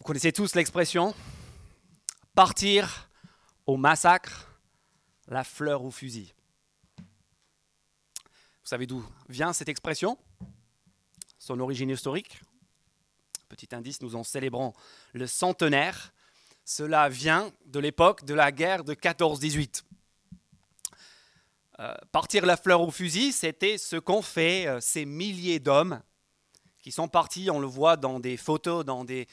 Vous connaissez tous l'expression partir au massacre, la fleur au fusil. Vous savez d'où vient cette expression? Son origine historique Petit indice, nous en célébrons le centenaire. Cela vient de l'époque de la guerre de 14-18. Euh, partir la fleur au fusil, c'était ce qu'ont fait euh, ces milliers d'hommes qui sont partis, on le voit dans des photos, dans des,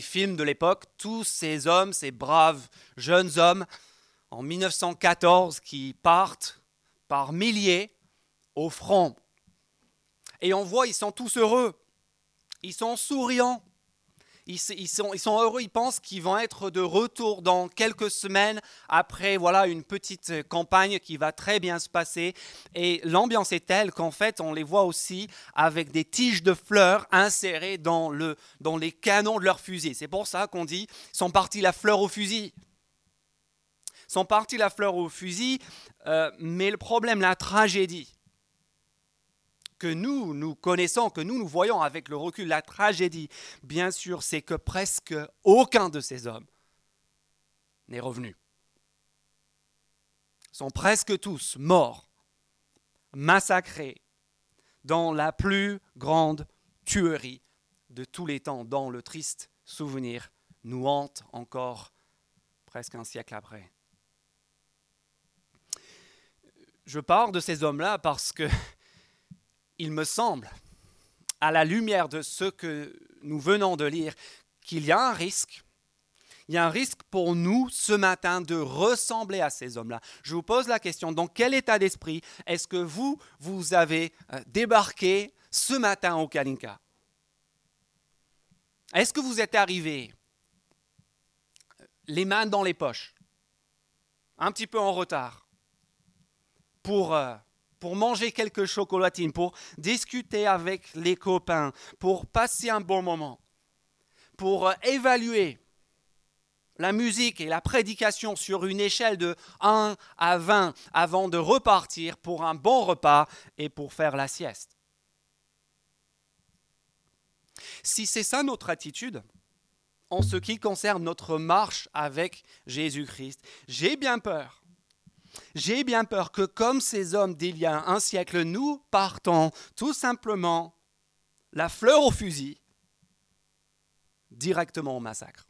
films de l'époque, tous ces hommes, ces braves jeunes hommes, en 1914, qui partent par milliers au front. Et on voit, ils sont tous heureux, ils sont souriants, ils, sont, heureux, ils pensent qu'ils vont être de retour dans quelques semaines après voilà une petite campagne qui va très bien se passer. Et l'ambiance est telle qu'en fait, on les voit aussi avec des tiges de fleurs insérées dans, le, dans les canons de leurs fusils. C'est pour ça qu'on dit sont partis la fleur au fusil sont partis la fleur au fusil, euh, mais le problème, la tragédie, que nous, nous connaissons, que nous, nous voyons avec le recul, la tragédie, bien sûr, c'est que presque aucun de ces hommes n'est revenu. Ils sont presque tous morts, massacrés dans la plus grande tuerie de tous les temps, dont le triste souvenir nous hante encore presque un siècle après. Je parle de ces hommes-là parce que il me semble, à la lumière de ce que nous venons de lire, qu'il y a un risque. Il y a un risque pour nous ce matin de ressembler à ces hommes-là. Je vous pose la question, dans quel état d'esprit est-ce que vous, vous avez euh, débarqué ce matin au Kalinka? Est-ce que vous êtes arrivé euh, les mains dans les poches, un petit peu en retard, pour euh, pour manger quelques chocolatines, pour discuter avec les copains, pour passer un bon moment, pour euh, évaluer la musique et la prédication sur une échelle de 1 à 20 avant de repartir pour un bon repas et pour faire la sieste. Si c'est ça notre attitude, en ce qui concerne notre marche avec Jésus-Christ, j'ai bien peur j'ai bien peur que comme ces hommes d'il y a un siècle, nous partons tout simplement la fleur au fusil directement au massacre.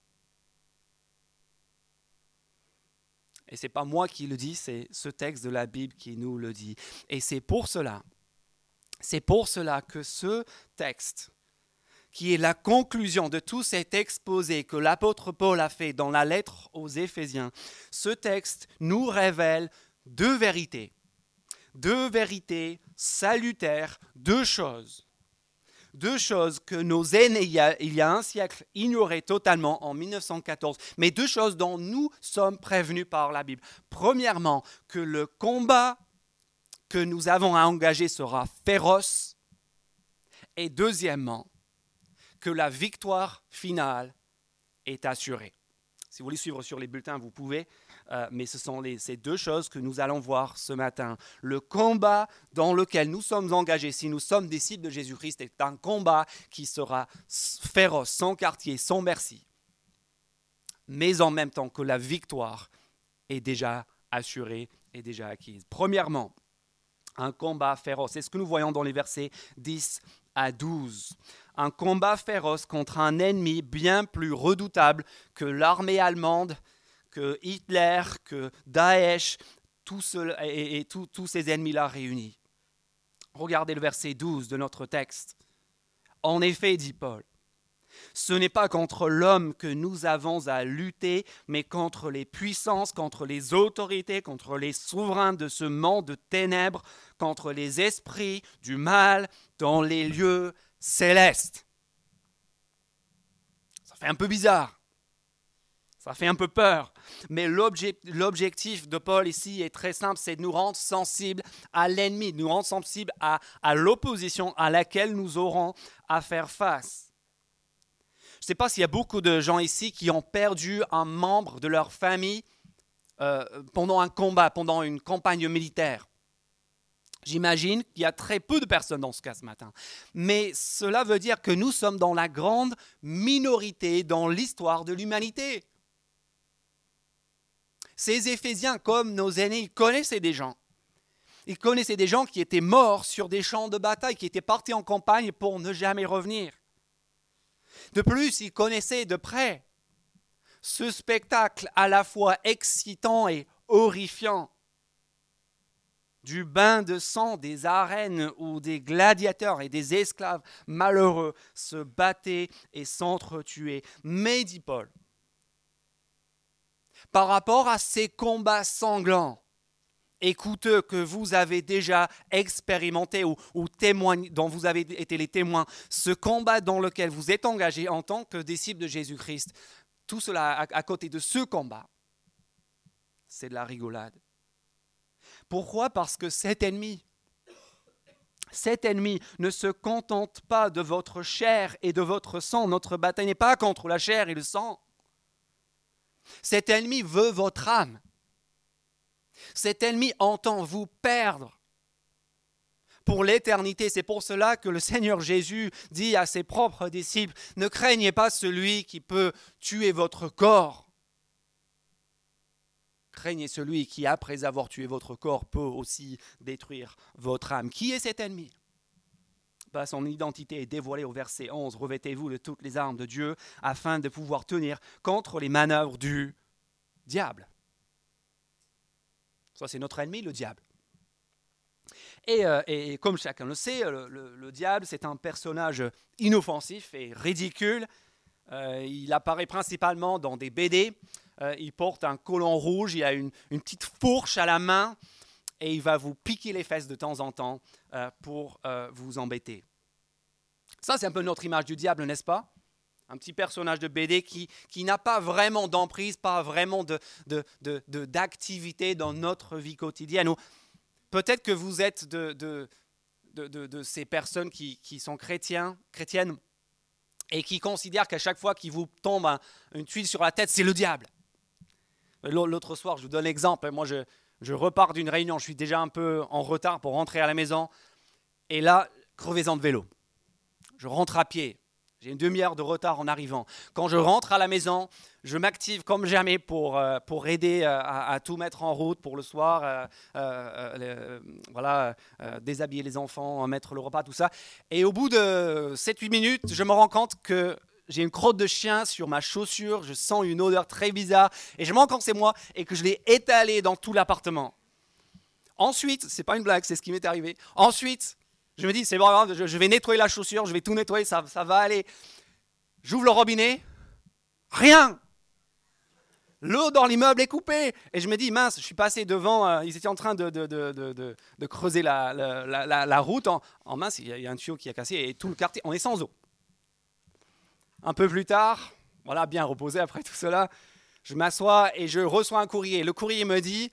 Et ce n'est pas moi qui le dis, c'est ce texte de la Bible qui nous le dit. Et c'est pour cela, c'est pour cela que ce texte qui est la conclusion de tout cet exposé que l'apôtre Paul a fait dans la lettre aux Éphésiens, ce texte nous révèle deux vérités. Deux vérités salutaires, deux choses. Deux choses que nos aînés, il y, a, il y a un siècle, ignoraient totalement en 1914, mais deux choses dont nous sommes prévenus par la Bible. Premièrement, que le combat que nous avons à engager sera féroce. Et deuxièmement, que la victoire finale est assurée. Si vous voulez suivre sur les bulletins, vous pouvez, euh, mais ce sont ces deux choses que nous allons voir ce matin. Le combat dans lequel nous sommes engagés, si nous sommes disciples de Jésus-Christ, est un combat qui sera féroce, sans quartier, sans merci, mais en même temps que la victoire est déjà assurée et déjà acquise. Premièrement, un combat féroce. C'est ce que nous voyons dans les versets 10 à 12. Un combat féroce contre un ennemi bien plus redoutable que l'armée allemande, que Hitler, que Daesh, et, tous ces ennemis-là réunis. Regardez le verset 12 de notre texte. En effet, dit Paul, ce n'est pas contre l'homme que nous avons à lutter, mais contre les puissances, contre les autorités, contre les souverains de ce monde de ténèbres, contre les esprits du mal dans les lieux célestes. Ça fait un peu bizarre. Ça fait un peu peur. Mais l'objectif de Paul ici est très simple, c'est de nous rendre sensibles à l'ennemi, de nous rendre sensibles à, l'opposition à laquelle nous aurons à faire face. Je ne sais pas s'il y a beaucoup de gens ici qui ont perdu un membre de leur famille euh, pendant un combat, pendant une campagne militaire. J'imagine qu'il y a très peu de personnes dans ce cas ce matin. Mais cela veut dire que nous sommes dans la grande minorité dans l'histoire de l'humanité. Ces Éphésiens, comme nos aînés, ils connaissaient des gens. Ils connaissaient des gens qui étaient morts sur des champs de bataille, qui étaient partis en campagne pour ne jamais revenir. De plus, ils connaissaient de près ce spectacle à la fois excitant et horrifiant du bain de sang des arènes où des gladiateurs et des esclaves malheureux se battaient et s'entretuaient. Mais, dit Paul, par rapport à ces combats sanglants et coûteux que vous avez déjà expérimentés ou, dont vous avez été les témoins, ce combat dans lequel vous êtes engagé en tant que disciple de Jésus-Christ, tout cela à côté de ce combat, c'est de la rigolade. Pourquoi? Parce que cet ennemi, cet ennemi ne se contente pas de votre chair et de votre sang. Notre bataille n'est pas contre la chair et le sang. Cet ennemi veut votre âme. Cet ennemi entend vous perdre pour l'éternité. C'est pour cela que le Seigneur Jésus dit à ses propres disciples, ne craignez pas celui qui peut tuer votre corps, Craignez celui qui, après avoir tué votre corps, peut aussi détruire votre âme. Qui est cet ennemi? Bah, Son identité est dévoilée au verset 11. Revêtez-vous de toutes les armes de Dieu afin de pouvoir tenir contre les manœuvres du diable. Ça, c'est notre ennemi, le diable. Et, euh, comme chacun le sait, le, diable, c'est un personnage inoffensif et ridicule. Euh, il apparaît principalement dans des BD. Euh, il porte un colon rouge, il a une, petite fourche à la main et il va vous piquer les fesses de temps en temps euh, pour euh, vous embêter. Ça, c'est un peu notre image du diable, n'est-ce pas? Un petit personnage de BD qui, qui n'a pas vraiment d'emprise, pas vraiment d'activité de, de, dans notre vie quotidienne. Peut-être que vous êtes de, de, ces personnes qui, qui sont chrétiens, chrétiennes et qui considèrent qu'à chaque fois qu'il vous tombe une tuile sur la tête, c'est le diable. L'autre soir, je vous donne l'exemple. Moi, je, je repars d'une réunion, je suis déjà un peu en retard pour rentrer à la maison. Et là, crevaison de vélo. Je rentre à pied. J'ai une demi-heure de retard en arrivant. Quand je rentre à la maison, je m'active comme jamais pour, euh, pour aider euh, à, tout mettre en route pour le soir, euh, voilà, déshabiller les enfants, mettre le repas, tout ça. Et au bout de 7-8 minutes, je me rends compte que j'ai une crotte de chien sur ma chaussure, je sens une odeur très bizarre, et je me rends compte que c'est moi, et que je l'ai étalé dans tout l'appartement. Ensuite, c'est pas une blague, c'est ce qui m'est arrivé. Ensuite, je me dis, c'est bon, je vais nettoyer la chaussure, je vais tout nettoyer, ça, va aller. J'ouvre le robinet, rien. L'eau dans l'immeuble est coupée. Et je me dis, mince, je suis passé devant, euh, ils étaient en train de, creuser la, route. En mince, il y, a un tuyau qui a cassé et tout le quartier, on est sans eau. Un peu plus tard, voilà, bien reposé après tout cela, je m'assois et je reçois un courrier. Le courrier me dit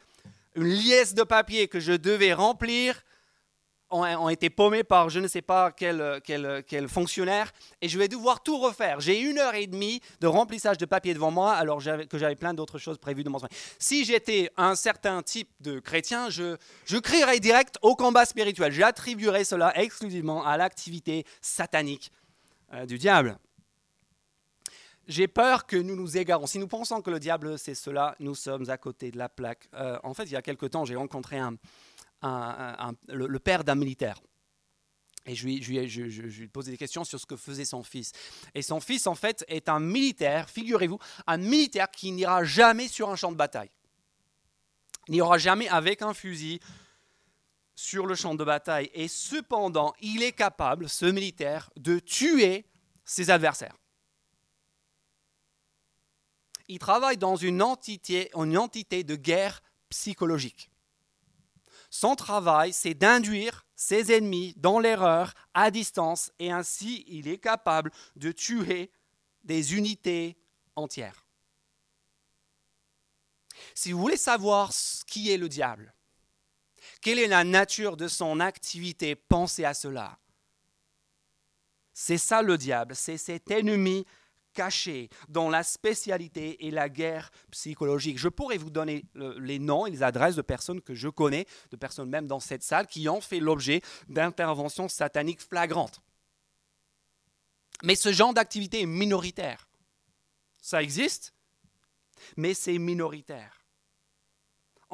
une liesse de papier que je devais remplir ont, été paumés par je ne sais pas quel, quel, fonctionnaire et je vais devoir tout refaire. J'ai une heure et demie de remplissage de papier devant moi alors que j'avais plein d'autres choses prévues de mon soin. Si j'étais un certain type de chrétien, je, je crierais direct au combat spirituel. J'attribuerais cela exclusivement à l'activité satanique euh, du diable. J'ai peur que nous nous égarons. Si nous pensons que le diable c'est cela, nous sommes à côté de la plaque. Euh, en fait, il y a quelque temps, j'ai rencontré le, père d'un militaire. Et je lui, je, lui, des questions sur ce que faisait son fils. Et son fils, en fait, est un militaire, figurez-vous, un militaire qui n'ira jamais sur un champ de bataille. Il n'ira jamais avec un fusil sur le champ de bataille. Et cependant, il est capable, ce militaire, de tuer ses adversaires il travaille dans une entité, une entité de guerre psychologique. Son travail, c'est d'induire ses ennemis dans l'erreur à distance et ainsi il est capable de tuer des unités entières. Si vous voulez savoir qui est le diable, quelle est la nature de son activité, pensez à cela. C'est ça le diable, c'est cet ennemi cachés dans la spécialité et la guerre psychologique. Je pourrais vous donner les noms et les adresses de personnes que je connais, de personnes même dans cette salle, qui ont fait l'objet d'interventions sataniques flagrantes. Mais ce genre d'activité est minoritaire. Ça existe, mais c'est minoritaire.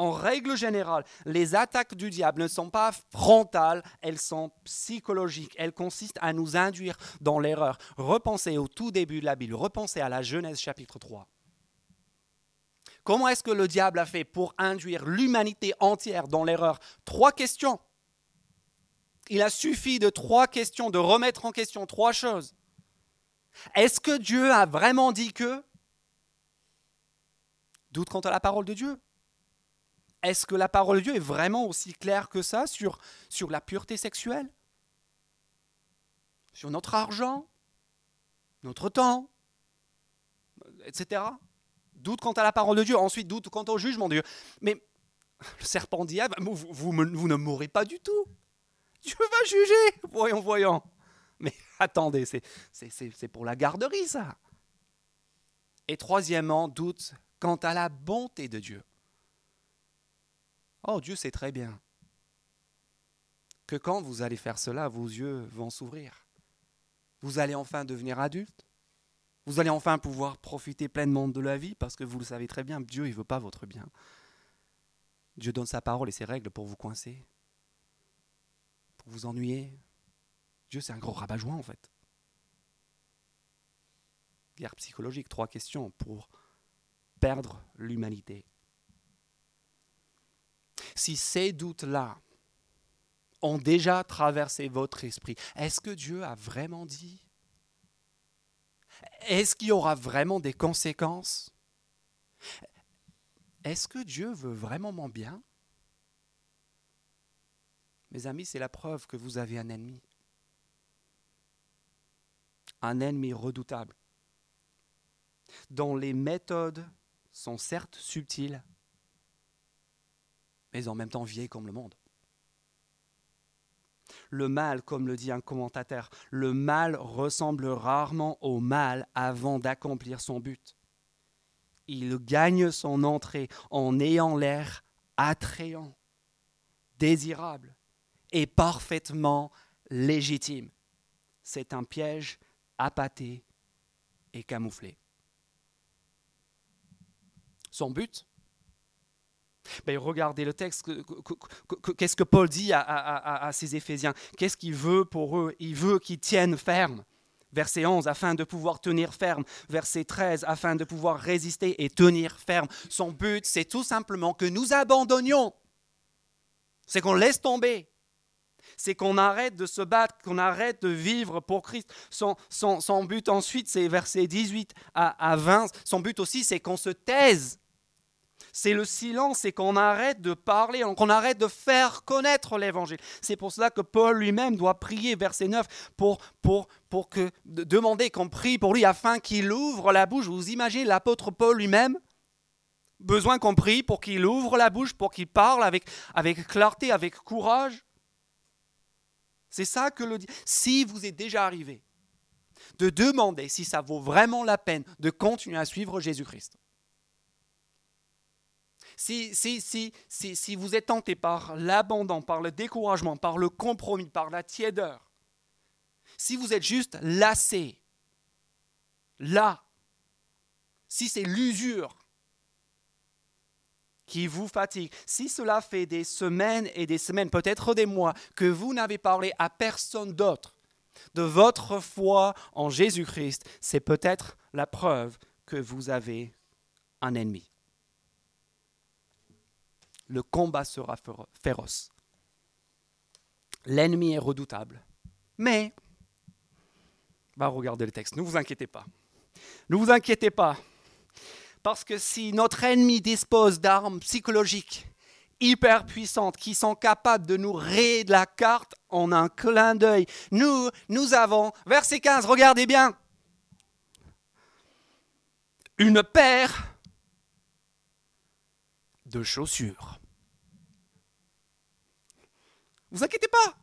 En règle générale, les attaques du diable ne sont pas frontales, elles sont psychologiques. Elles consistent à nous induire dans l'erreur. Repensez au tout début de la Bible, repensez à la Genèse chapitre 3. Comment est-ce que le diable a fait pour induire l'humanité entière dans l'erreur? Trois questions. Il a suffi de trois questions, de remettre en question trois choses. Est-ce que Dieu a vraiment dit que? Doute quant à la parole de Dieu. Est-ce que la parole de Dieu est vraiment aussi claire que ça sur, la pureté sexuelle? Sur notre argent? Notre temps? Etc. Doute quant à la parole de Dieu. Ensuite, doute quant au jugement de Dieu. Mais le serpent dit, vous, vous ne mourrez pas du tout. Dieu va juger. Voyons, voyons. Mais attendez, c'est pour la garderie, ça. Et troisièmement, doute quant à la bonté de Dieu. Oh, Dieu sait très bien que quand vous allez faire cela, vos yeux vont s'ouvrir. Vous allez enfin devenir adulte. Vous allez enfin pouvoir profiter pleinement de la vie parce que vous le savez très bien, Dieu, ne veut pas votre bien. Dieu donne sa parole et ses règles pour vous coincer, pour vous ennuyer. Dieu, c'est un gros rabat-joint en fait. Guerre psychologique, trois questions pour perdre l'humanité. Si ces doutes-là ont déjà traversé votre esprit, est-ce que Dieu a vraiment dit? Est-ce qu'il y aura vraiment des conséquences? Est-ce que Dieu veut vraiment mon bien? Mes amis, c'est la preuve que vous avez un ennemi. Un ennemi redoutable, dont les méthodes sont certes subtiles, mais en même temps vieilles comme le monde. Le mal, comme le dit un commentateur, le mal ressemble rarement au mal avant d'accomplir son but. Il gagne son entrée en ayant l'air attrayant, désirable et parfaitement légitime. C'est un piège appâté et camouflé. Son but? Ben, regardez le texte, qu'est-ce que Paul dit à, à, ces Éphésiens? Qu'est-ce qu'il veut pour eux? Il veut qu'ils tiennent ferme. Verset 11, afin de pouvoir tenir ferme. Verset 13, afin de pouvoir résister et tenir ferme. Son but, c'est tout simplement que nous abandonnions. C'est qu'on laisse tomber. C'est qu'on arrête de se battre, qu'on arrête de vivre pour Christ. Son, but ensuite, c'est verset 18 à, à 20. Son but aussi, c'est qu'on se taise c'est le silence, c'est qu'on arrête de parler, qu'on arrête de faire connaître l'évangile. C'est pour cela que Paul lui-même doit prier, verset 9, pour, pour, que, demander qu'on prie pour lui afin qu'il ouvre la bouche. Vous imaginez l'apôtre Paul lui-même? Besoin qu'on prie pour qu'il ouvre la bouche, pour qu'il parle avec, avec clarté, avec courage? C'est ça que le dit. Si vous êtes déjà arrivé de demander si ça vaut vraiment la peine de continuer à suivre Jésus-Christ, si, vous êtes tenté par l'abandon, par le découragement, par le compromis, par la tiédeur, si vous êtes juste lassé, là, si c'est l'usure qui vous fatigue, si cela fait des semaines et des semaines, peut-être des mois, que vous n'avez parlé à personne d'autre de votre foi en Jésus-Christ, c'est peut-être la preuve que vous avez un ennemi le combat sera féroce. L'ennemi est redoutable. Mais, va regarder le texte, ne vous inquiétez pas. Ne vous inquiétez pas. Parce que si notre ennemi dispose d'armes psychologiques hyper puissantes qui sont capables de nous rayer de la carte en un clin d'œil, nous, nous avons, verset 15, regardez bien, une paire de chaussures. Vous inquiétez pas,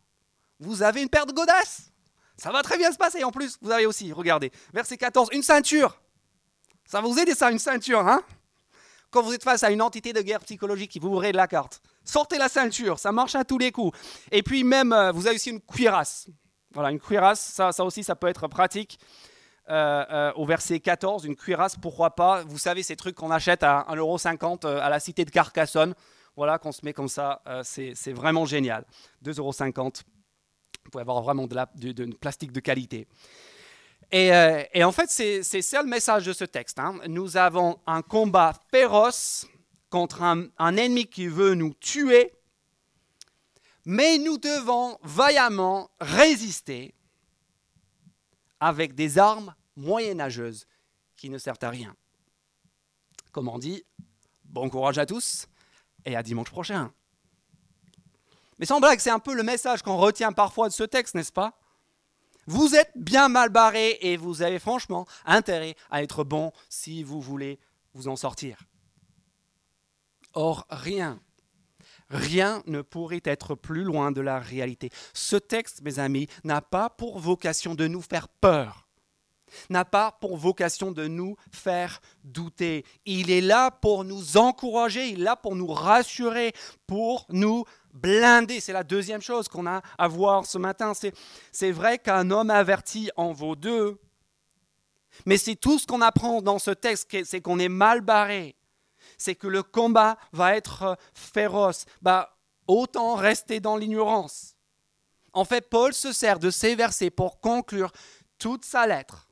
vous avez une paire de godasses. Ça va très bien se passer en plus. Vous avez aussi, regardez, verset 14, une ceinture. Ça vous aide ça, une ceinture, hein? Quand vous êtes face à une entité de guerre psychologique qui vous ouvrez de la carte, sortez la ceinture, ça marche à tous les coups. Et puis même, euh, vous avez aussi une cuirasse. Voilà, une cuirasse, ça, ça aussi, ça peut être pratique. Euh, euh, au verset 14, une cuirasse, pourquoi pas? Vous savez, ces trucs qu'on achète à 1,50€ à la cité de Carcassonne. Voilà, qu'on se met comme ça, c'est vraiment génial. 2,50€. Vous pouvez avoir vraiment de, la, plastique de qualité. Euh, et, en fait, c'est ça le message de ce texte. Hein. Nous avons un combat féroce contre un, un, ennemi qui veut nous tuer, mais nous devons vaillamment résister avec des armes moyenâgeuses qui ne servent à rien. Comme on dit, bon courage à tous et à dimanche prochain. Mais sans blague, c'est un peu le message qu'on retient parfois de ce texte, n'est-ce pas? Vous êtes bien mal barré et vous avez franchement intérêt à être bon si vous voulez vous en sortir. Or, rien, rien ne pourrait être plus loin de la réalité. Ce texte, mes amis, n'a pas pour vocation de nous faire peur, n'a pas pour vocation de nous faire douter. Il est là pour nous encourager, il est là pour nous rassurer, pour nous blindé. C'est la deuxième chose qu'on a à voir ce matin. C'est vrai qu'un homme averti en vaut deux. Mais c'est tout ce qu'on apprend dans ce texte, c'est qu'on est mal barré. C'est que le combat va être féroce. Bah, autant rester dans l'ignorance. En fait, Paul se sert de ces versets pour conclure toute sa lettre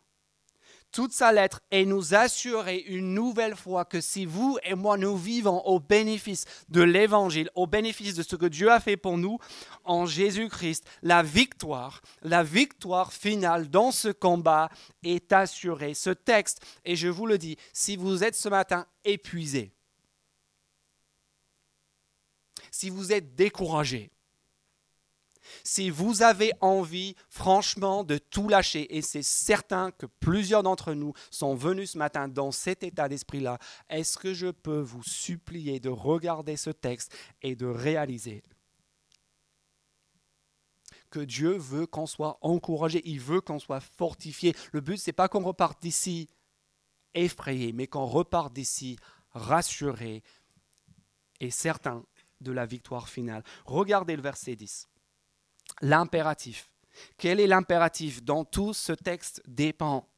toute sa lettre et nous assurer une nouvelle fois que si vous et moi nous vivons au bénéfice de l'évangile, au bénéfice de ce que Dieu a fait pour nous en Jésus-Christ, la victoire, la victoire finale dans ce combat est assurée. Ce texte, et je vous le dis, si vous êtes ce matin épuisé, si vous êtes découragé, si vous avez envie franchement de tout lâcher, et c'est certain que plusieurs d'entre nous sont venus ce matin dans cet état d'esprit-là, est-ce que je peux vous supplier de regarder ce texte et de réaliser que Dieu veut qu'on soit encouragé, il veut qu'on soit fortifié? Le but, c'est pas qu'on reparte d'ici effrayé, mais qu'on reparte d'ici rassuré et certain de la victoire finale. Regardez le verset 10 l'impératif. Quel est l'impératif Dans tout ce texte dépend.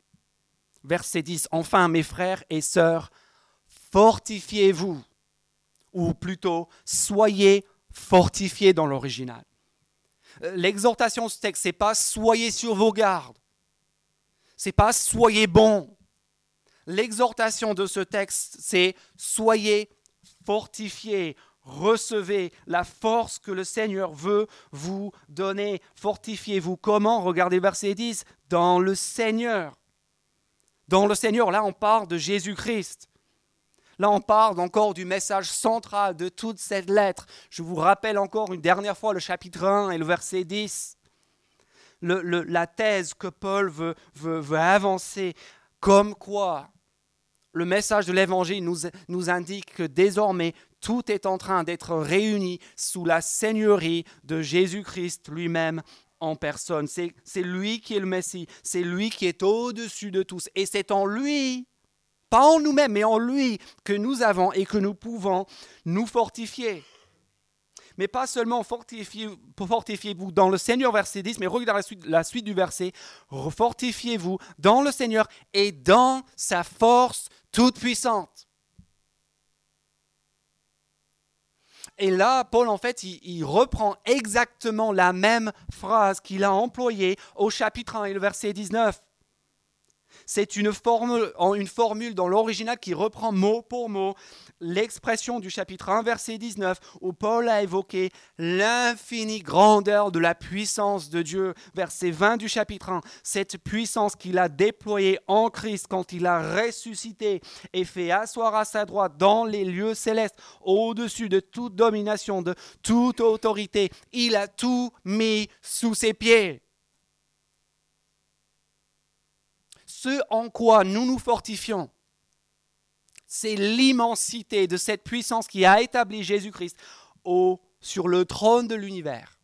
Verset 10. Enfin, mes frères et sœurs, fortifiez-vous, ou plutôt, soyez fortifiés dans l'original. Euh, l'exhortation de ce texte, c'est pas soyez sur vos gardes. C'est pas soyez bons. L'exhortation de ce texte, c'est soyez fortifiés, recevez la force que le Seigneur veut vous donner. Fortifiez-vous. Comment? Regardez verset 10. Dans le Seigneur. Dans le Seigneur, là on parle de Jésus-Christ. Là on parle encore du message central de toute cette lettre. Je vous rappelle encore une dernière fois le chapitre 1 et le verset 10. la thèse que Paul veut, avancer, comme quoi le message de l'Évangile nous, indique que désormais tout est en train d'être réuni sous la seigneurie de Jésus-Christ lui-même en personne. C'est lui qui est le Messie, c'est lui qui est au-dessus de tous. Et c'est en lui, pas en nous-mêmes, mais en lui que nous avons et que nous pouvons nous fortifier. Mais pas seulement fortifiez-vous dans le Seigneur, verset 10, mais regardez la suite, la suite du verset. Fortifiez-vous dans le Seigneur et dans sa force toute puissante. Et là, Paul, en fait, il, reprend exactement la même phrase qu'il a employée au chapitre 1 et le verset 19. C'est une formule, une formule dans l'original qui reprend mot pour mot l'expression du chapitre 1, verset 19, où Paul a évoqué l'infinie grandeur de la puissance de Dieu. Verset 20 du chapitre 1, cette puissance qu'il a déployée en Christ quand il a ressuscité et fait asseoir à sa droite dans les lieux célestes, au-dessus de toute domination, de toute autorité. Il a tout mis sous ses pieds. Ce en quoi nous nous fortifions, c'est l'immensité de cette puissance qui a établi Jésus-Christ sur le trône de l'univers.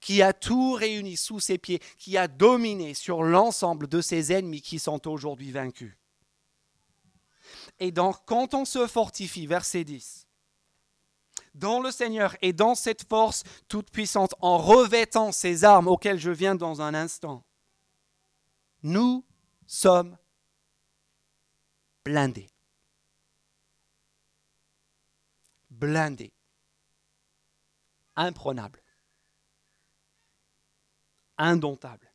qui a tout réuni sous ses pieds, qui a dominé sur l'ensemble de ses ennemis qui sont aujourd'hui vaincus. Et donc, quand on se fortifie, verset 10, dans le Seigneur et dans cette force toute puissante, en revêtant ces armes auxquelles je viens dans un instant, nous sommes blindés. Blindés. Imprenables. Indomptables.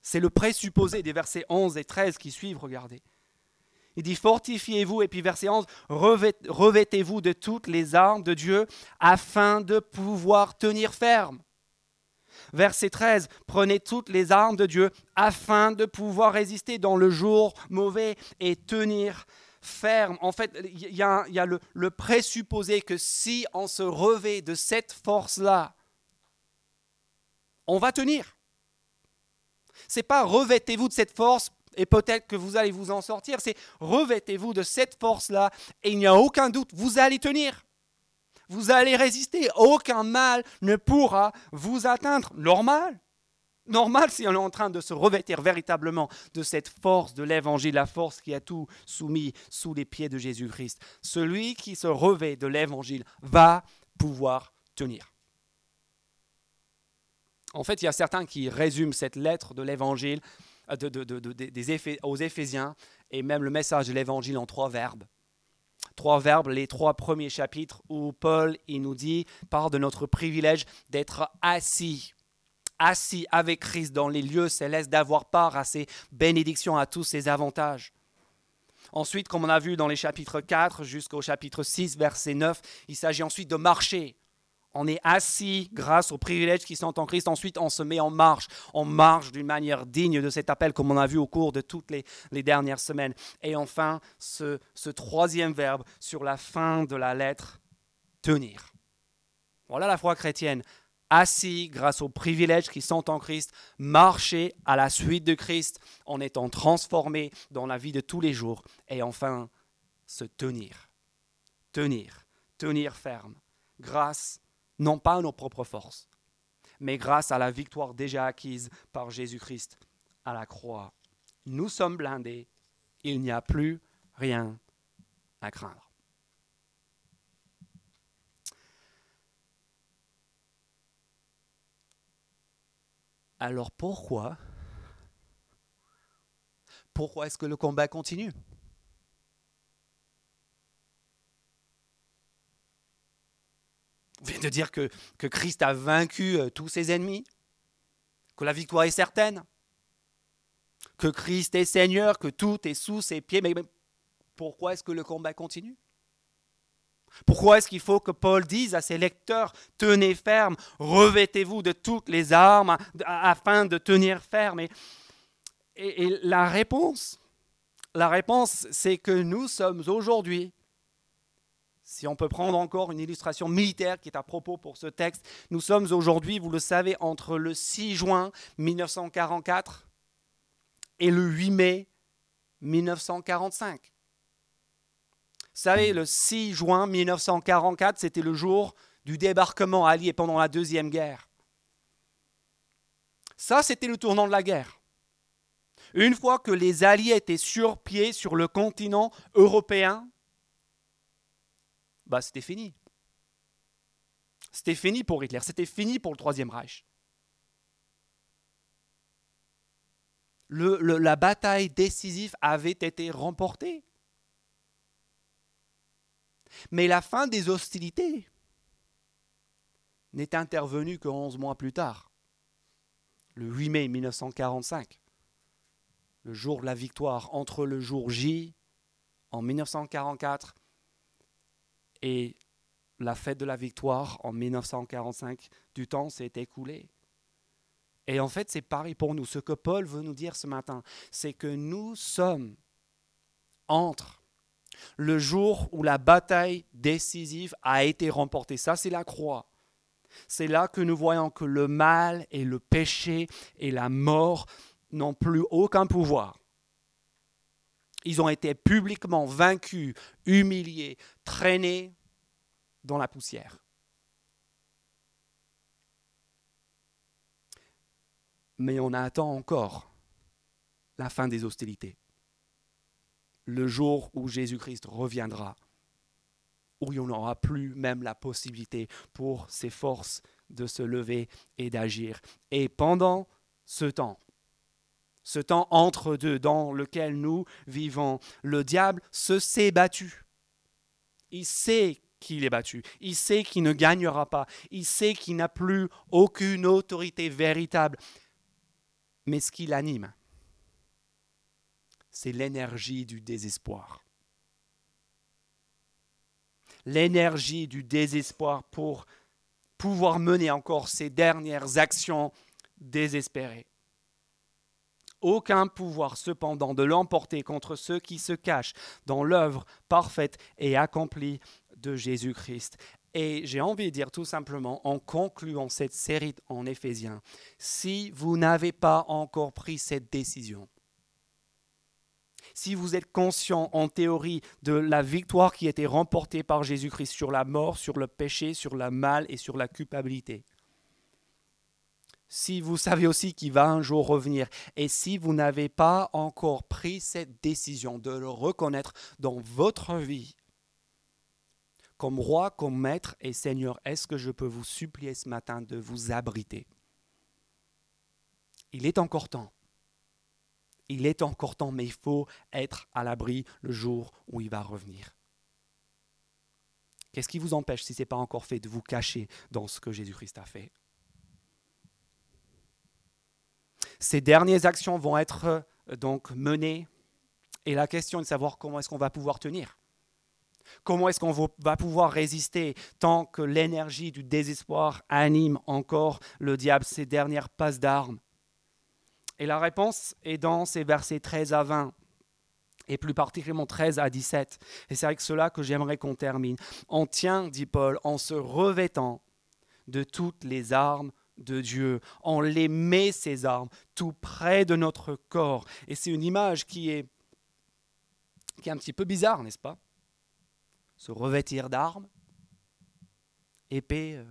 C'est le présupposé des versets 11 et 13 qui suivent, regardez. Il dit fortifiez-vous, et puis verset 11, revêtez-vous de toutes les armes de Dieu afin de pouvoir tenir ferme. Verset 13, prenez toutes les armes de Dieu afin de pouvoir résister dans le jour mauvais et tenir ferme. En fait, il y a, le, le présupposé que si on se revêt de cette force-là, on va tenir. C'est pas revêtez-vous de cette force et peut-être que vous allez vous en sortir. C'est revêtez-vous de cette force-là et il n'y a aucun doute, vous allez tenir. Vous allez résister. Aucun mal ne pourra vous atteindre. Normal. Normal si on est en train de se revêtir véritablement de cette force de l'évangile, la force qui a tout soumis sous les pieds de Jésus-Christ. Celui qui se revêt de l'évangile va pouvoir tenir. En fait, il y a certains qui résument cette lettre de l'évangile euh, des aux Éphésiens et même le message de l'évangile en trois verbes. Trois verbes, les trois premiers chapitres où Paul il nous dit, parle de notre privilège d'être assis, assis avec Christ dans les lieux célestes, d'avoir part à ses bénédictions, à tous ses avantages. Ensuite, comme on a vu dans les chapitres 4 jusqu'au chapitre 6, verset 9, il s'agit ensuite de marcher on est assis grâce aux privilèges qui sont en Christ. Ensuite, on se met en marche. On marche d'une manière digne de cet appel, comme on a vu au cours de toutes les, dernières semaines. Et enfin, ce, ce troisième verbe sur la fin de la lettre, tenir. Voilà la foi chrétienne. Assis grâce aux privilèges qui sont en Christ, marcher à la suite de Christ en étant transformé dans la vie de tous les jours. Et enfin, se tenir. Tenir. Tenir ferme. Grâce non pas à nos propres forces, mais grâce à la victoire déjà acquise par Jésus-Christ à la croix. Nous sommes blindés, il n'y a plus rien à craindre. Alors pourquoi? Pourquoi est-ce que le combat continue? Vient de dire que, que Christ a vaincu euh, tous ses ennemis, que la victoire est certaine, que Christ est Seigneur, que tout est sous ses pieds. Mais, pourquoi est-ce que le combat continue? Pourquoi est-ce qu'il faut que Paul dise à ses lecteurs, tenez ferme, revêtez-vous de toutes les armes afin de tenir ferme? Et, la réponse, la réponse, c'est que nous sommes aujourd'hui si on peut prendre encore une illustration militaire qui est à propos pour ce texte, nous sommes aujourd'hui, vous le savez, entre le 6 juin 1944 et le 8 mai 1945. Vous savez, le 6 juin 1944, c'était le jour du débarquement allié pendant la Deuxième Guerre. Ça, c'était le tournant de la guerre. Une fois que les Alliés étaient sur pied sur le continent européen, bah, c'était fini. C'était fini pour Hitler, c'était fini pour le Troisième Reich. la bataille décisive avait été remportée. Mais la fin des hostilités n'est intervenue que 11 mois plus tard, le 8 mai 1945, le jour de la victoire, entre le jour J en 1944 et la fête de la victoire en 1945, du temps s'est écoulé. Et en fait, c'est pareil pour nous. Ce que Paul veut nous dire ce matin, c'est que nous sommes entre le jour où la bataille décisive a été remportée, ça c'est la croix. C'est là que nous voyons que le mal et le péché et la mort n'ont plus aucun pouvoir. Ils ont été publiquement vaincus, humiliés, traînés dans la poussière. Mais on attend encore la fin des hostilités. Le jour où Jésus-Christ reviendra, où il n'y aura plus même la possibilité pour ses forces de se lever et d'agir. Et pendant ce temps, ce temps entre deux dans lequel nous vivons, le diable se s'est battu. Il sait qu'il est battu. Il sait qu'il ne gagnera pas. Il sait qu'il n'a plus aucune autorité véritable. Mais ce qui l'anime, c'est l'énergie du désespoir. L'énergie du désespoir pour pouvoir mener encore ses dernières actions désespérées. Aucun pouvoir cependant de l'emporter contre ceux qui se cachent dans l'œuvre parfaite et accomplie de Jésus-Christ. Et j'ai envie de dire tout simplement, en concluant cette série en Éphésiens, si vous n'avez pas encore pris cette décision, si vous êtes conscient en théorie de la victoire qui a été remportée par Jésus-Christ sur la mort, sur le péché, sur la mal et sur la culpabilité, si vous savez aussi qu'il va un jour revenir, et si vous n'avez pas encore pris cette décision de le reconnaître dans votre vie, comme roi, comme maître et seigneur, est-ce que je peux vous supplier ce matin de vous abriter? Il est encore temps. Il est encore temps, mais il faut être à l'abri le jour où il va revenir. Qu'est-ce qui vous empêche, si ce n'est pas encore fait, de vous cacher dans ce que Jésus-Christ a fait? Ces dernières actions vont être euh, donc menées et la question est de savoir comment est-ce qu'on va pouvoir tenir. Comment est-ce qu'on va pouvoir résister tant que l'énergie du désespoir anime encore le diable, ses dernières passes d'armes Et la réponse est dans ces versets 13 à 20 et plus particulièrement 13 à 17. Et c'est avec cela que j'aimerais qu'on termine. On tient, dit Paul, en se revêtant de toutes les armes de Dieu. On les met, ces armes, tout près de notre corps. Et c'est une image qui est, qui est un petit peu bizarre, n'est-ce pas? Se revêtir d'armes, épée, euh,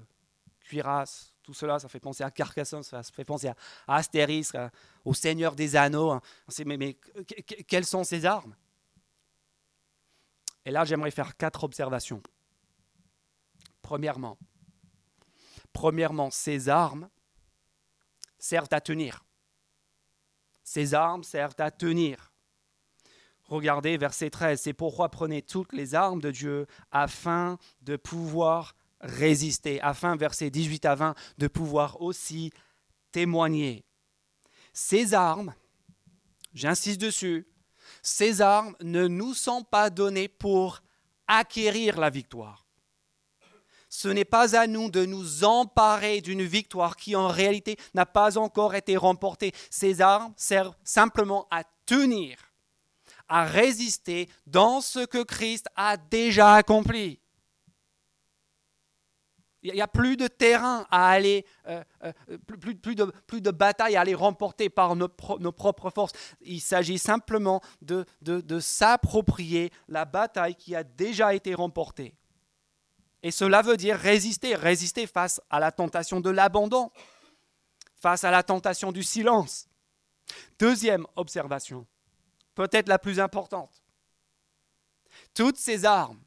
cuirasse, tout cela, ça fait penser à Carcassonne, ça fait penser à, Astéris, au Seigneur des Anneaux. Hein. Mais, mais quelles sont ces armes? Et là, j'aimerais faire quatre observations. Premièrement, premièrement, ces armes servent à tenir. Ces armes servent à tenir. Regardez verset 13, c'est pourquoi prenez toutes les armes de Dieu afin de pouvoir résister, afin, verset 18 à 20, de pouvoir aussi témoigner. Ces armes, j'insiste dessus, ces armes ne nous sont pas données pour acquérir la victoire. Ce n'est pas à nous de nous emparer d'une victoire qui en réalité n'a pas encore été remportée. Ces armes servent simplement à tenir à résister dans ce que Christ a déjà accompli. Il n'y a plus de terrain à aller, euh, euh, plus, de, bataille à aller remporter par nos, propres forces. Il s'agit simplement de s'approprier la bataille qui a déjà été remportée. Et cela veut dire résister, résister face à la tentation de l'abandon, face à la tentation du silence. Deuxième observation, peut-être la plus importante. Toutes ces armes,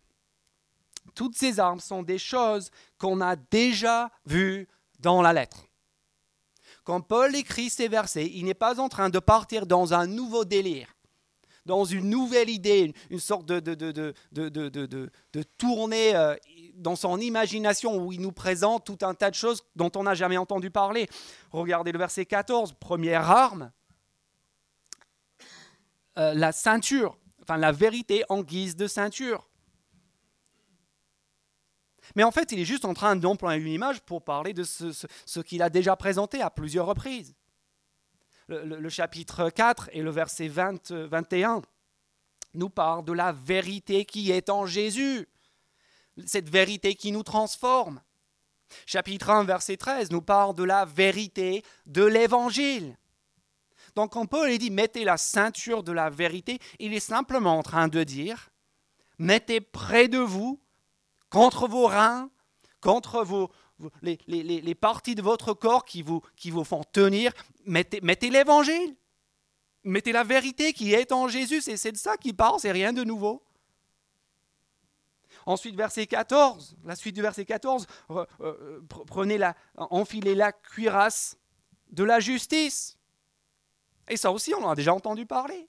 toutes ces armes sont des choses qu'on a déjà vues dans la lettre. Quand Paul écrit ces versets, il n'est pas en train de partir dans un nouveau délire, dans une nouvelle idée, une sorte de, de, de, de tournée euh, dans son imagination où il nous présente tout un tas de choses dont on n'a jamais entendu parler. Regardez le verset 14, première arme, euh, la ceinture, enfin la vérité en guise de ceinture. Mais en fait, il est juste en train d'employer une image pour parler de ce, qu'il a déjà présenté à plusieurs reprises. Le, chapitre 4 et le verset 20, 21 nous parlent de la vérité qui est en Jésus, cette vérité qui nous transforme. Chapitre 1, verset 13 nous parle de la vérité de l'Évangile. Donc quand Paul dit mettez la ceinture de la vérité, il est simplement en train de dire mettez près de vous, contre vos reins, contre vos, les, les, parties de votre corps qui vous, qui vous font tenir, mettez, mettez l'évangile. Mettez la vérité qui est en Jésus. Et c'est de ça qu'il parle, c'est rien de nouveau. Ensuite, verset 14, la suite du verset 14, euh, prenez la, enfilez la cuirasse de la justice. Et ça aussi, on en a déjà entendu parler.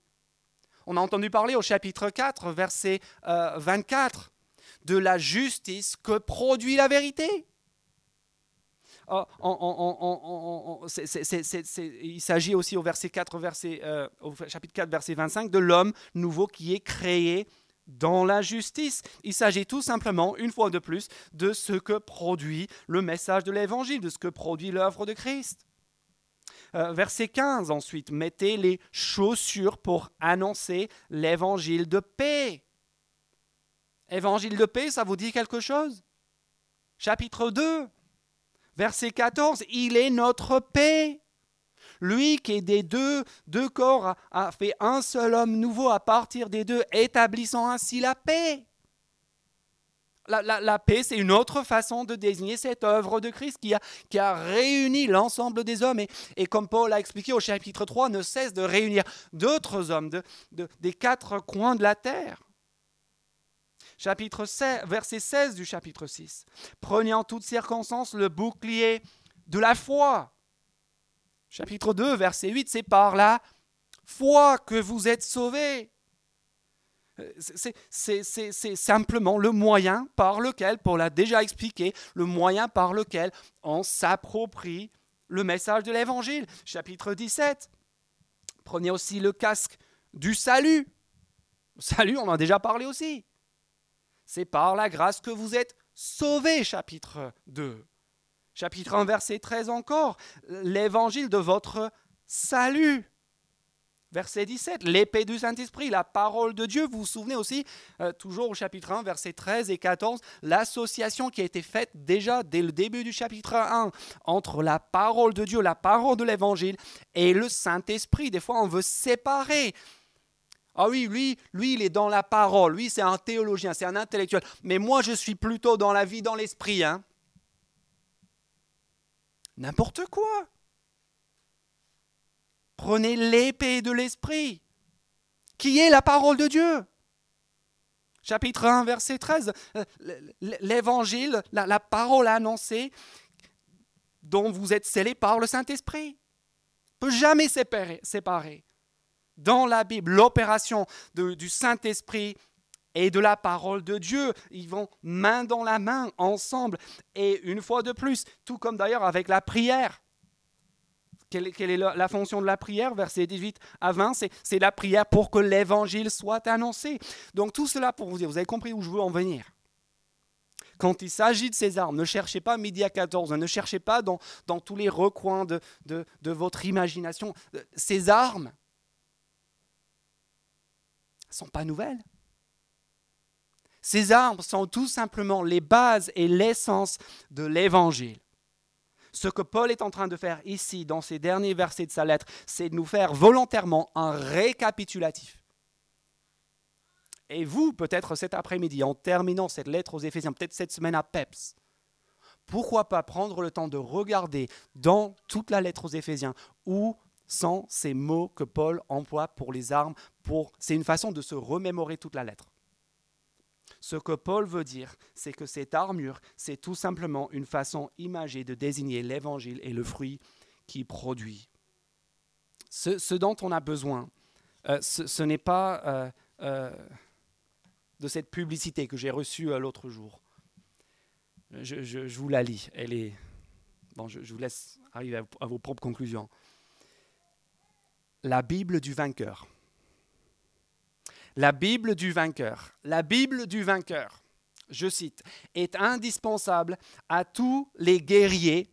On a entendu parler au chapitre 4, verset 24, euh, de la justice que produit la vérité. il s'agit aussi au verset 4, verset, euh, au chapitre 4, verset 25, de l'homme nouveau qui est créé dans la justice. Il s'agit tout simplement, une fois de plus, de ce que produit le message de l'Évangile, de ce que produit l'œuvre de Christ. Euh, verset 15 ensuite, mettez les chaussures pour annoncer l'évangile de paix. Évangile de paix, ça vous dit quelque chose? Chapitre 2, verset 14, il est notre paix. Lui qui est des deux, deux corps a, fait un seul homme nouveau à partir des deux, établissant ainsi la paix. La, paix, c'est une autre façon de désigner cette œuvre de Christ qui a, réuni l'ensemble des hommes et, comme Paul a expliqué au chapitre 3, ne cesse de réunir d'autres hommes de, des quatre coins de la terre. Chapitre 16, verset 16 du chapitre 6. Prenez en toutes circonstances le bouclier de la foi Chapitre 2, verset 8, c'est par la foi que vous êtes sauvés. C'est simplement le moyen par lequel, Paul l'a déjà expliqué, le moyen par lequel on s'approprie le message de l'Évangile. Chapitre 17. Prenez aussi le casque du salut. salut, on en a déjà parlé aussi. C'est par la grâce que vous êtes sauvés, chapitre 2 chapitre 1, verset 13 encore, l'évangile de votre salut. Verset 17, l'épée du Saint-Esprit, la parole de Dieu. Vous vous souvenez aussi, euh, toujours au chapitre 1, verset 13 et 14, l'association qui a été faite déjà dès le début du chapitre 1 entre la parole de Dieu, la parole de l'Évangile et le Saint-Esprit. Des fois, on veut séparer. Ah oui, lui, lui, il est dans la parole. Lui, c'est un théologien, c'est un intellectuel. Mais moi, je suis plutôt dans la vie, dans l'esprit. Hein n'importe quoi. Prenez l'épée de l'esprit, qui est la parole de Dieu. Chapitre 1, verset 13, euh, l'évangile, la, parole annoncée dont vous êtes scellés par le Saint-Esprit. peut jamais séparer, séparer. Dans la Bible, l'opération du Saint-Esprit et de la parole de Dieu. Ils vont main dans la main ensemble. Et une fois de plus, tout comme d'ailleurs avec la prière. Quelle, est la fonction de la prière? Verset 18 à 20, c'est la prière pour que l'évangile soit annoncé. Donc tout cela pour vous dire, vous avez compris où je veux en venir. Quand il s'agit de ces armes, ne cherchez pas midi à 14, ne cherchez pas dans, tous les recoins de, votre imagination. Ces armes sont pas nouvelles. Ces arbres sont tout simplement les bases et l'essence de l'Évangile. Ce que Paul est en train de faire ici, dans ces derniers versets de sa lettre, c'est de nous faire volontairement un récapitulatif. Et vous, peut-être cet après-midi, en terminant cette lettre aux Éphésiens, peut-être cette semaine à PEPS, pourquoi pas prendre le temps de regarder dans toute la lettre aux Éphésiens où sont ces mots que Paul emploie pour les armes. C'est une façon de se remémorer toute la lettre. Ce que Paul veut dire, c'est que cette armure, c'est tout simplement une façon imagée de désigner l'évangile et le fruit qu'il produit. Ce, dont on a besoin, euh, ce, n'est pas euh, euh, de cette publicité que j'ai reçue l'autre jour. Je, vous la lis. Elle est. Bon, je, vous laisse arriver à vos propres conclusions. La Bible du vainqueur la Bible du vainqueur, la Bible du vainqueur, je cite, est indispensable à tous les guerriers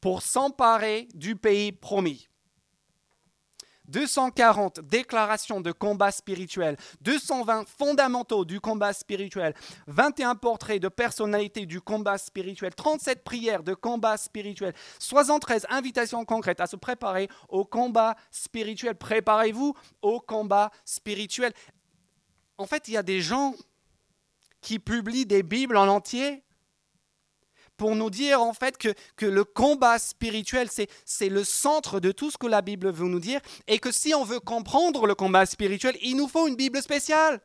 pour s'emparer du pays promis. 240 déclarations de combat spirituel, 220 fondamentaux du combat spirituel, 21 portraits de personnalités du combat spirituel, 37 prières de combat spirituel, 73 invitations concrètes à se préparer au combat spirituel. Préparez-vous au combat spirituel en fait, il y a des gens qui publient des Bibles en entier pour nous dire en fait que, que le combat spirituel, c'est le centre de tout ce que la Bible veut nous dire, et que si on veut comprendre le combat spirituel, il nous faut une Bible spéciale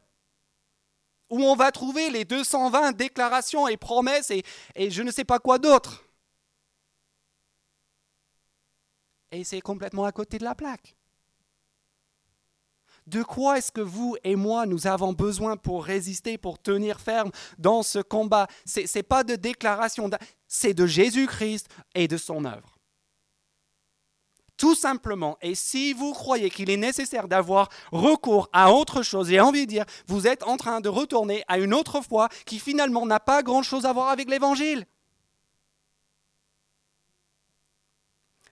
où on va trouver les 220 déclarations et promesses et, et je ne sais pas quoi d'autre. Et c'est complètement à côté de la plaque. De quoi est-ce que vous et moi, nous avons besoin pour résister, pour tenir ferme dans ce combat? Ce n'est pas de déclaration, c'est de Jésus-Christ et de son œuvre. Tout simplement, et si vous croyez qu'il est nécessaire d'avoir recours à autre chose, j'ai envie de dire, vous êtes en train de retourner à une autre foi qui finalement n'a pas grand-chose à voir avec l'Évangile.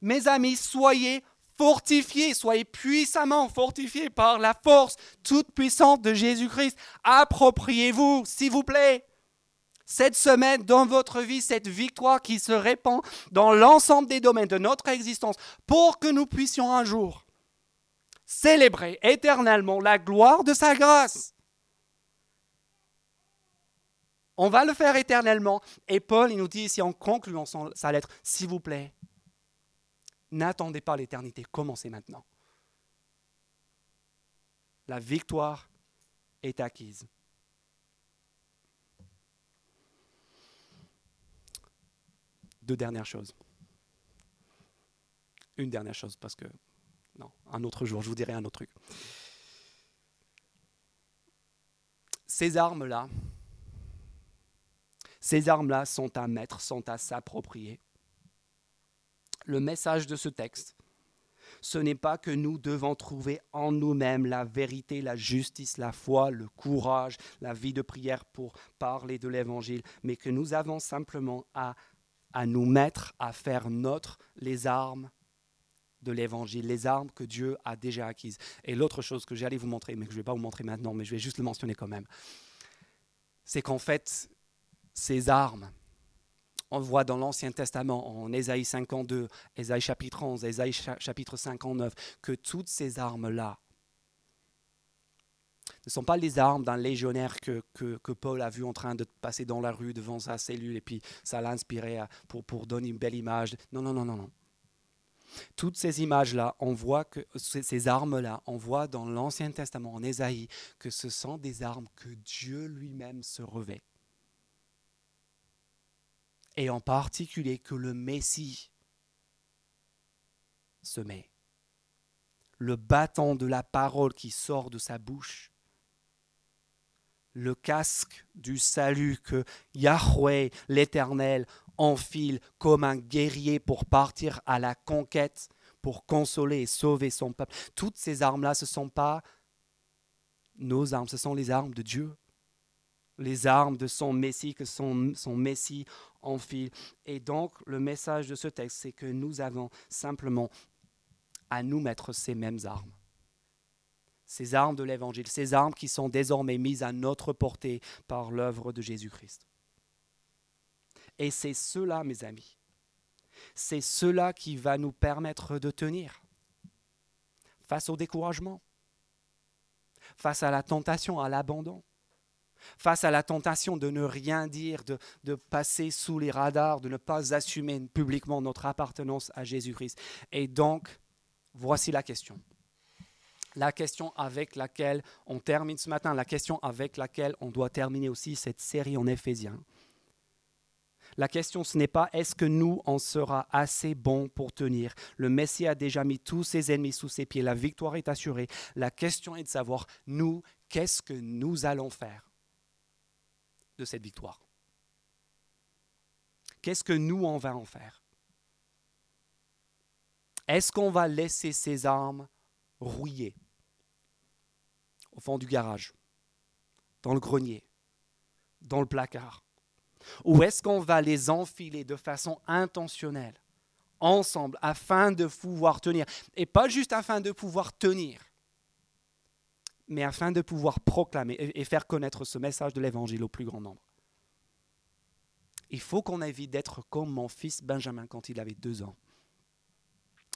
Mes amis, soyez fortifiés, soyez puissamment fortifiés par la force toute puissante de Jésus-Christ. Appropriez-vous, s'il vous plaît, cette semaine dans votre vie, cette victoire qui se répand dans l'ensemble des domaines de notre existence pour que nous puissions un jour célébrer éternellement la gloire de sa grâce. On va le faire éternellement. Et Paul, il nous dit ici en concluant sa lettre, s'il vous plaît, N'attendez pas l'éternité, commencez maintenant. La victoire est acquise. Deux dernières choses. Une dernière chose, parce que, non, un autre jour, je vous dirai un autre truc. Ces armes-là, ces armes-là sont à mettre, sont à s'approprier le message de ce texte, ce n'est pas que nous devons trouver en nous-mêmes la vérité, la justice, la foi, le courage, la vie de prière pour parler de l'Évangile, mais que nous avons simplement à, à nous mettre à faire notre les armes de l'Évangile, les armes que Dieu a déjà acquises. Et l'autre chose que j'allais vous montrer, mais que je ne vais pas vous montrer maintenant, mais je vais juste le mentionner quand même, c'est qu'en fait, ces armes, on voit dans l'Ancien Testament, en Ésaïe 52, Ésaïe chapitre 11, Ésaïe chapitre 59, que toutes ces armes-là ne sont pas les armes d'un légionnaire que, que, Paul a vu en train de passer dans la rue devant sa cellule et puis ça l'a inspiré pour, pour donner une belle image. Non, non, non, non, non. Toutes ces images-là, on voit que ces armes-là, on voit dans l'Ancien Testament, en Ésaïe, que ce sont des armes que Dieu lui-même se revêt et en particulier que le Messie se met. Le bâton de la parole qui sort de sa bouche. Le casque du salut que Yahweh, l'Éternel, enfile comme un guerrier pour partir à la conquête, pour consoler et sauver son peuple. Toutes ces armes-là, ce ne sont pas nos armes, ce sont les armes de Dieu les armes de son Messie, que son, son Messie enfile. Et donc, le message de ce texte, c'est que nous avons simplement à nous mettre ces mêmes armes. Ces armes de l'Évangile, ces armes qui sont désormais mises à notre portée par l'œuvre de Jésus-Christ. Et c'est cela, mes amis, c'est cela qui va nous permettre de tenir face au découragement, face à la tentation, à l'abandon, face à la tentation de ne rien dire, de, passer sous les radars, de ne pas assumer publiquement notre appartenance à Jésus-Christ. Et donc, voici la question. La question avec laquelle on termine ce matin, la question avec laquelle on doit terminer aussi cette série en Éphésiens. La question, ce n'est pas est-ce que nous, on sera assez bons pour tenir? Le Messie a déjà mis tous ses ennemis sous ses pieds. La victoire est assurée. La question est de savoir, nous, qu'est-ce que nous allons faire? De cette victoire. Qu'est-ce que nous, on va en faire? Est-ce qu'on va laisser ces armes rouiller au fond du garage, dans le grenier, dans le placard? Ou est-ce qu'on va les enfiler de façon intentionnelle, ensemble, afin de pouvoir tenir? Et pas juste afin de pouvoir tenir, mais afin de pouvoir proclamer et faire connaître ce message de l'Évangile au plus grand nombre. Il faut qu'on évite d'être comme mon fils Benjamin quand il avait deux ans.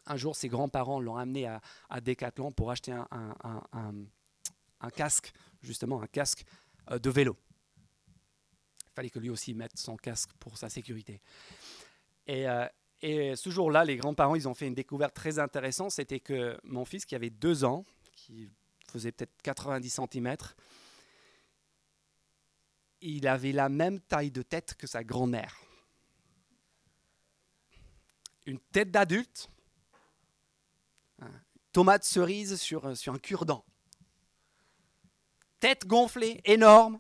Un jour, ses grands-parents l'ont amené à, à, Decathlon pour acheter un, casque, justement un casque euh, de vélo. fallait que lui aussi mette son casque pour sa sécurité. Et, euh, et ce jour-là, les grands-parents, ils ont fait une découverte très intéressante. C'était que mon fils, qui avait deux ans, qui faisait peut-être 90 cm, il avait la même taille de tête que sa grand-mère. Une tête d'adulte, tomate cerise sur, sur un cure-dent. Tête gonflée, énorme,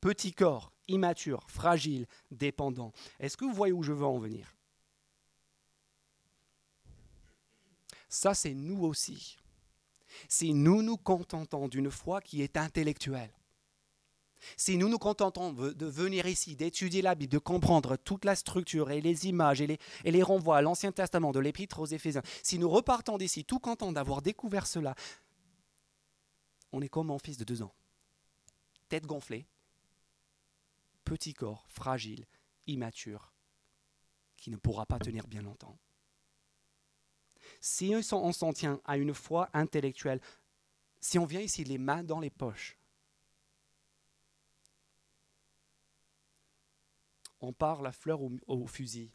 petit corps, immature, fragile, dépendant. Est-ce que vous voyez où je veux en venir? Ça, c'est nous aussi. Si nous nous contentons d'une foi qui est intellectuelle, si nous nous contentons de venir ici, d'étudier la Bible, de comprendre toute la structure et les images et les, renvois à l'Ancien Testament, de l'Épître aux Éphésiens, si nous repartons d'ici tout contents d'avoir découvert cela, on est comme mon fils de deux ans. Tête gonflée, petit corps, fragile, immature, qui ne pourra pas tenir bien longtemps. Si on s'en tient à une foi intellectuelle, si on vient ici les mains dans les poches, on part la fleur au, fusil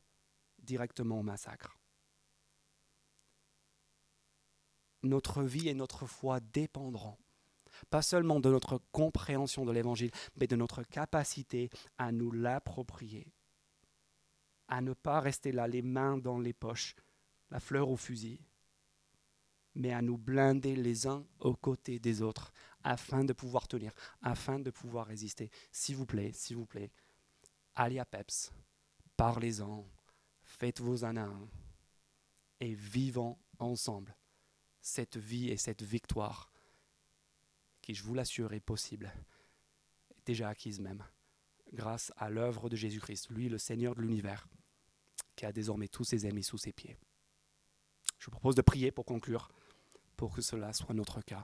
directement au massacre. Notre vie et notre foi dépendront pas seulement de notre compréhension de l'Évangile, mais de notre capacité à nous l'approprier, à ne pas rester là les mains dans les poches, la fleur au fusil, mais à nous blinder les uns aux côtés des autres afin de pouvoir tenir, afin de pouvoir résister. S'il vous plaît, s'il vous plaît, allez à Peps, parlez-en, faites vos un et vivons ensemble cette vie et cette victoire qui, je vous l'assure, est possible, déjà acquise même, grâce à l'œuvre de Jésus-Christ, lui le Seigneur de l'univers, qui a désormais tous ses ennemis sous ses pieds. Je vous propose de prier pour conclure, pour que cela soit notre cas.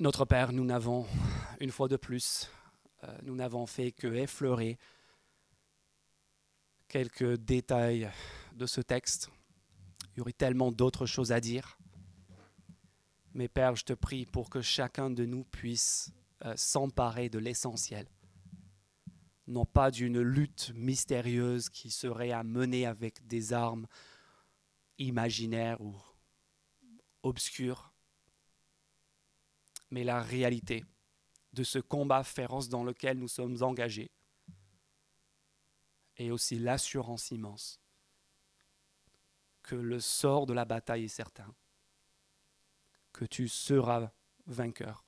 Notre Père, nous n'avons, une fois de plus, euh, nous n'avons fait que effleurer quelques détails de ce texte. Il y aurait tellement d'autres choses à dire. Mais Père, je te prie pour que chacun de nous puisse euh, s'emparer de l'essentiel. Non pas d'une lutte mystérieuse qui serait à mener avec des armes imaginaires ou obscures, mais la réalité de ce combat féroce dans lequel nous sommes engagés, et aussi l'assurance immense que le sort de la bataille est certain, que tu seras vainqueur,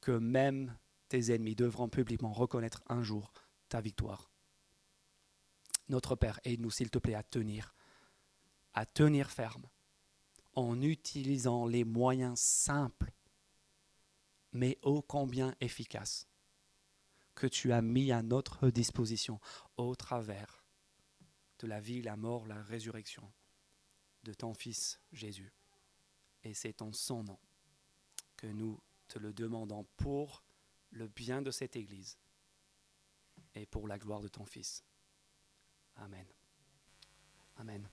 que même tes ennemis devront publiquement reconnaître un jour ta victoire. Notre Père, aide-nous s'il te plaît à tenir, à tenir ferme, en utilisant les moyens simples mais ô combien efficace, que tu as mis à notre disposition au travers de la vie, la mort, la résurrection de ton Fils Jésus. Et c'est en son nom que nous te le demandons pour le bien de cette Église et pour la gloire de ton Fils. Amen. Amen.